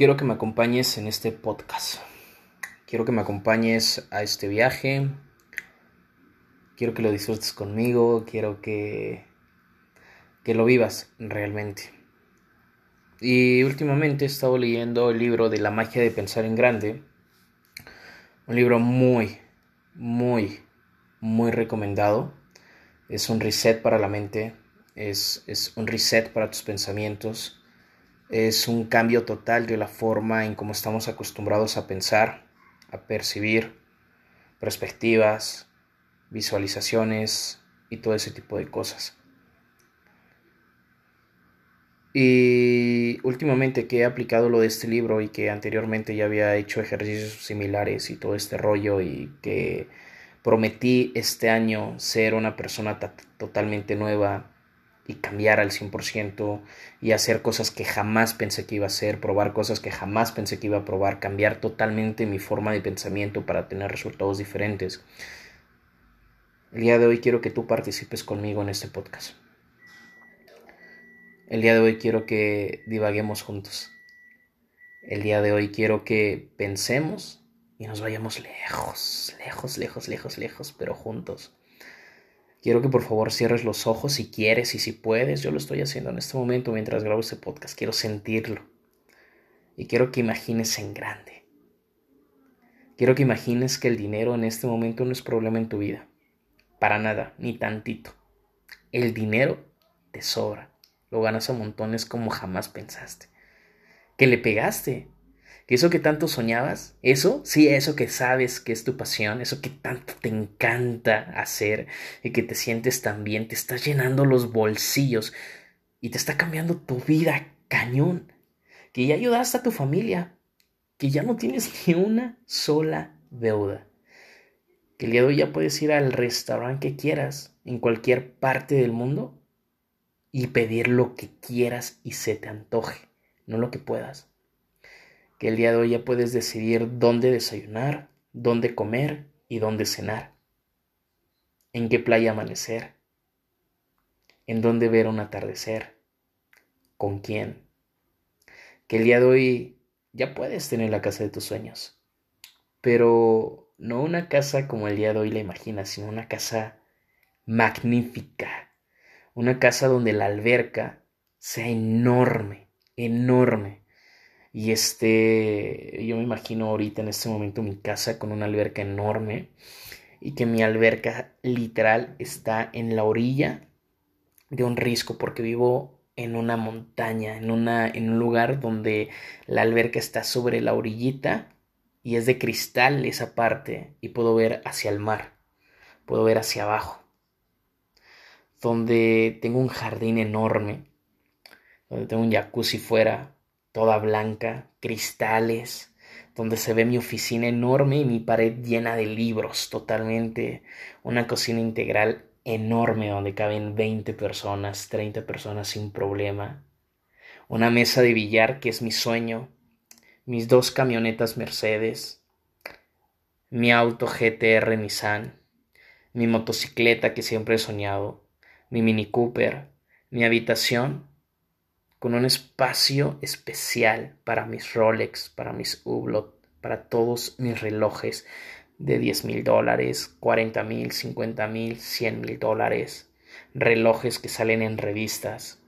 quiero que me acompañes en este podcast. Quiero que me acompañes a este viaje. Quiero que lo disfrutes conmigo. Quiero que, que lo vivas realmente. Y últimamente he estado leyendo el libro de La magia de pensar en grande. Un libro muy, muy, muy recomendado. Es un reset para la mente. Es, es un reset para tus pensamientos es un cambio total de la forma en cómo estamos acostumbrados a pensar, a percibir perspectivas, visualizaciones y todo ese tipo de cosas. Y últimamente que he aplicado lo de este libro y que anteriormente ya había hecho ejercicios similares y todo este rollo y que prometí este año ser una persona totalmente nueva, y cambiar al 100% y hacer cosas que jamás pensé que iba a hacer, probar cosas que jamás pensé que iba a probar, cambiar totalmente mi forma de pensamiento para tener resultados diferentes. El día de hoy quiero que tú participes conmigo en este podcast. El día de hoy quiero que divaguemos juntos. El día de hoy quiero que pensemos y nos vayamos lejos, lejos, lejos, lejos, lejos, pero juntos. Quiero que por favor cierres los ojos si quieres y si puedes. Yo lo estoy haciendo en este momento mientras grabo este podcast. Quiero sentirlo. Y quiero que imagines en grande. Quiero que imagines que el dinero en este momento no es problema en tu vida. Para nada, ni tantito. El dinero te sobra. Lo ganas a montones como jamás pensaste. Que le pegaste eso que tanto soñabas, eso, sí, eso que sabes que es tu pasión, eso que tanto te encanta hacer y que te sientes tan bien, te está llenando los bolsillos y te está cambiando tu vida cañón, que ya ayudaste a tu familia, que ya no tienes ni una sola deuda, que el día de hoy ya puedes ir al restaurante que quieras en cualquier parte del mundo y pedir lo que quieras y se te antoje, no lo que puedas que el día de hoy ya puedes decidir dónde desayunar, dónde comer y dónde cenar, en qué playa amanecer, en dónde ver un atardecer, con quién. Que el día de hoy ya puedes tener la casa de tus sueños, pero no una casa como el día de hoy la imaginas, sino una casa magnífica, una casa donde la alberca sea enorme, enorme, y este, yo me imagino ahorita en este momento mi casa con una alberca enorme y que mi alberca literal está en la orilla de un risco porque vivo en una montaña, en, una, en un lugar donde la alberca está sobre la orillita y es de cristal esa parte y puedo ver hacia el mar, puedo ver hacia abajo, donde tengo un jardín enorme, donde tengo un jacuzzi fuera toda blanca, cristales, donde se ve mi oficina enorme y mi pared llena de libros, totalmente una cocina integral enorme donde caben 20 personas, 30 personas sin problema, una mesa de billar que es mi sueño, mis dos camionetas Mercedes, mi auto GTR Nissan, mi motocicleta que siempre he soñado, mi Mini Cooper, mi habitación con un espacio especial para mis Rolex, para mis Hublot, para todos mis relojes de 10 mil dólares, 40 mil, 50 mil, 100 mil dólares, relojes que salen en revistas,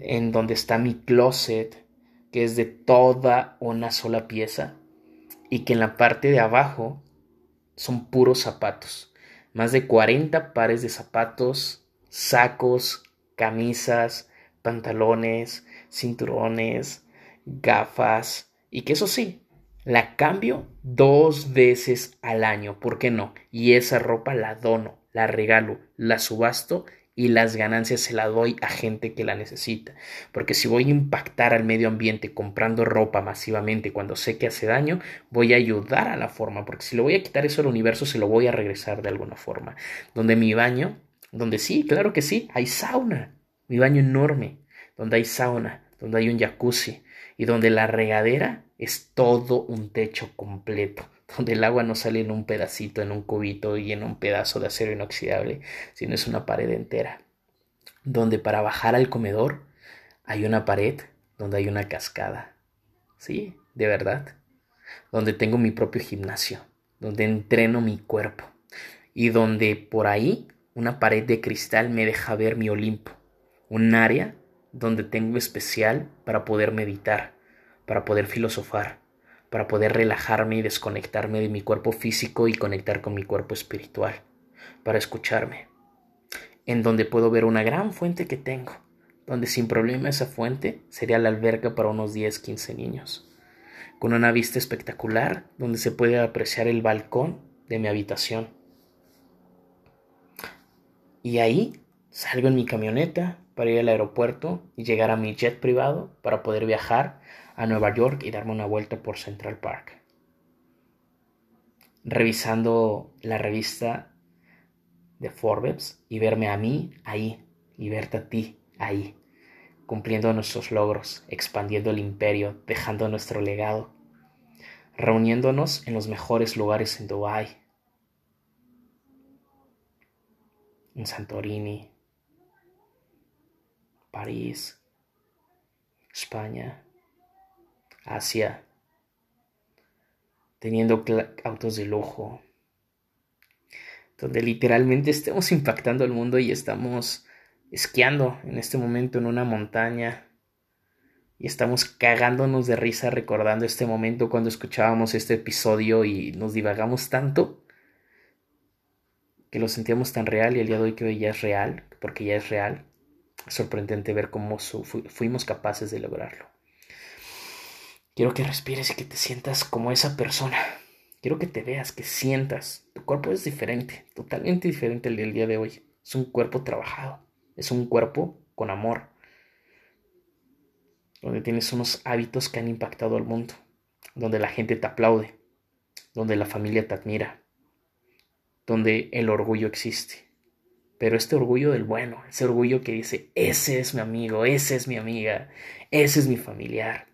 en donde está mi closet, que es de toda una sola pieza, y que en la parte de abajo son puros zapatos, más de 40 pares de zapatos, sacos, camisas, pantalones, cinturones, gafas y que eso sí, la cambio dos veces al año, ¿por qué no? Y esa ropa la dono, la regalo, la subasto y las ganancias se la doy a gente que la necesita. Porque si voy a impactar al medio ambiente comprando ropa masivamente cuando sé que hace daño, voy a ayudar a la forma, porque si le voy a quitar eso al universo, se lo voy a regresar de alguna forma. Donde mi baño, donde sí, claro que sí, hay sauna, mi baño enorme, donde hay sauna, donde hay un jacuzzi y donde la regadera es todo un techo completo, donde el agua no sale en un pedacito, en un cubito y en un pedazo de acero inoxidable, sino es una pared entera, donde para bajar al comedor hay una pared donde hay una cascada, sí, de verdad, donde tengo mi propio gimnasio, donde entreno mi cuerpo y donde por ahí una pared de cristal me deja ver mi Olimpo, un área donde tengo especial para poder meditar, para poder filosofar, para poder relajarme y desconectarme de mi cuerpo físico y conectar con mi cuerpo espiritual, para escucharme, en donde puedo ver una gran fuente que tengo, donde sin problema esa fuente sería la alberca para unos 10, 15 niños, con una vista espectacular donde se puede apreciar el balcón de mi habitación. Y ahí salgo en mi camioneta para ir al aeropuerto y llegar a mi jet privado para poder viajar a Nueva York y darme una vuelta por Central Park. Revisando la revista de Forbes y verme a mí ahí y verte a ti ahí, cumpliendo nuestros logros, expandiendo el imperio, dejando nuestro legado, reuniéndonos en los mejores lugares en Dubái, en Santorini, París, España, Asia, teniendo autos de lujo, donde literalmente estemos impactando al mundo y estamos esquiando en este momento en una montaña y estamos cagándonos de risa recordando este momento cuando escuchábamos este episodio y nos divagamos tanto que lo sentíamos tan real y el día de hoy que ya es real, porque ya es real. Sorprendente ver cómo fuimos capaces de lograrlo. Quiero que respires y que te sientas como esa persona. Quiero que te veas, que sientas. Tu cuerpo es diferente, totalmente diferente al del día de hoy. Es un cuerpo trabajado. Es un cuerpo con amor. Donde tienes unos hábitos que han impactado al mundo. Donde la gente te aplaude. Donde la familia te admira. Donde el orgullo existe. Pero este orgullo del bueno, ese orgullo que dice, ese es mi amigo, esa es mi amiga, ese es mi familiar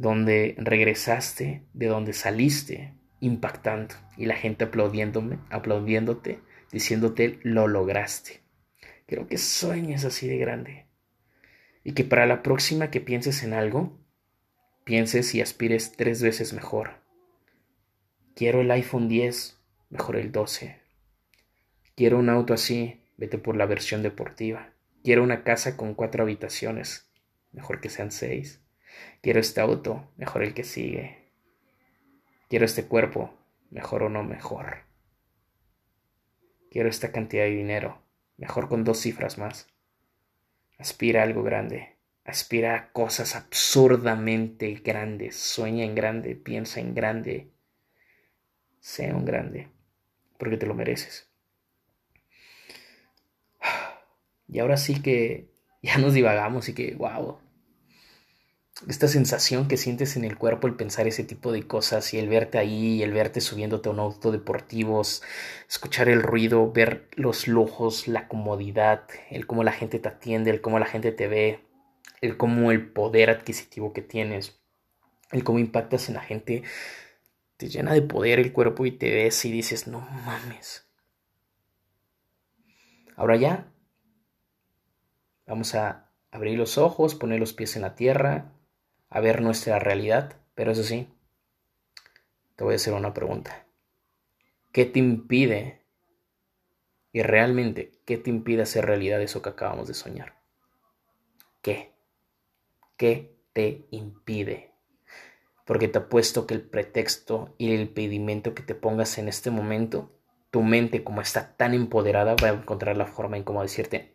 donde regresaste, de donde saliste, impactando y la gente aplaudiéndome, aplaudiéndote, diciéndote lo lograste. Quiero que sueñes así de grande y que para la próxima que pienses en algo, pienses y aspires tres veces mejor. Quiero el iPhone 10, mejor el 12. Quiero un auto así, vete por la versión deportiva. Quiero una casa con cuatro habitaciones, mejor que sean seis. Quiero este auto, mejor el que sigue. Quiero este cuerpo, mejor o no mejor. Quiero esta cantidad de dinero, mejor con dos cifras más. Aspira a algo grande, aspira a cosas absurdamente grandes, sueña en grande, piensa en grande, sea un grande, porque te lo mereces. Y ahora sí que ya nos divagamos y que, wow, esta sensación que sientes en el cuerpo el pensar ese tipo de cosas y el verte ahí, el verte subiéndote a un auto deportivo, escuchar el ruido, ver los lujos, la comodidad, el cómo la gente te atiende, el cómo la gente te ve, el cómo el poder adquisitivo que tienes, el cómo impactas en la gente, te llena de poder el cuerpo y te ves y dices, no mames. Ahora ya, vamos a abrir los ojos, poner los pies en la tierra, a ver nuestra realidad, pero eso sí, te voy a hacer una pregunta. ¿Qué te impide, y realmente, qué te impide hacer realidad eso que acabamos de soñar? ¿Qué? ¿Qué te impide? Porque te apuesto que el pretexto y el impedimento que te pongas en este momento, tu mente como está tan empoderada va a encontrar la forma en cómo decirte,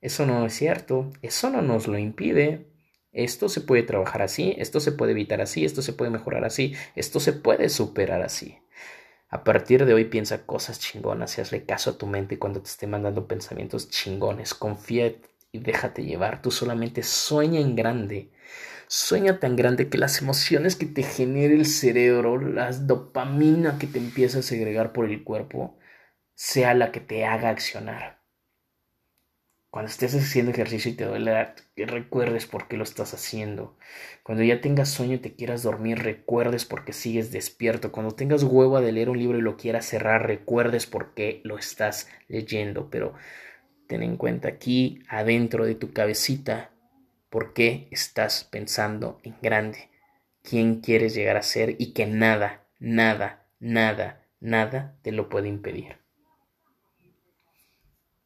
eso no es cierto, eso no nos lo impide, esto se puede trabajar así, esto se puede evitar así, esto se puede mejorar así, esto se puede superar así. A partir de hoy piensa cosas chingonas hazle caso a tu mente cuando te esté mandando pensamientos chingones. Confía y déjate llevar. Tú solamente sueña en grande. Sueña tan grande que las emociones que te genere el cerebro, las dopamina que te empieza a segregar por el cuerpo, sea la que te haga accionar. Cuando estés haciendo ejercicio y te duele, recuerdes por qué lo estás haciendo. Cuando ya tengas sueño y te quieras dormir, recuerdes por qué sigues despierto. Cuando tengas huevo de leer un libro y lo quieras cerrar, recuerdes por qué lo estás leyendo. Pero ten en cuenta aquí, adentro de tu cabecita, por qué estás pensando en grande, quién quieres llegar a ser y que nada, nada, nada, nada te lo puede impedir.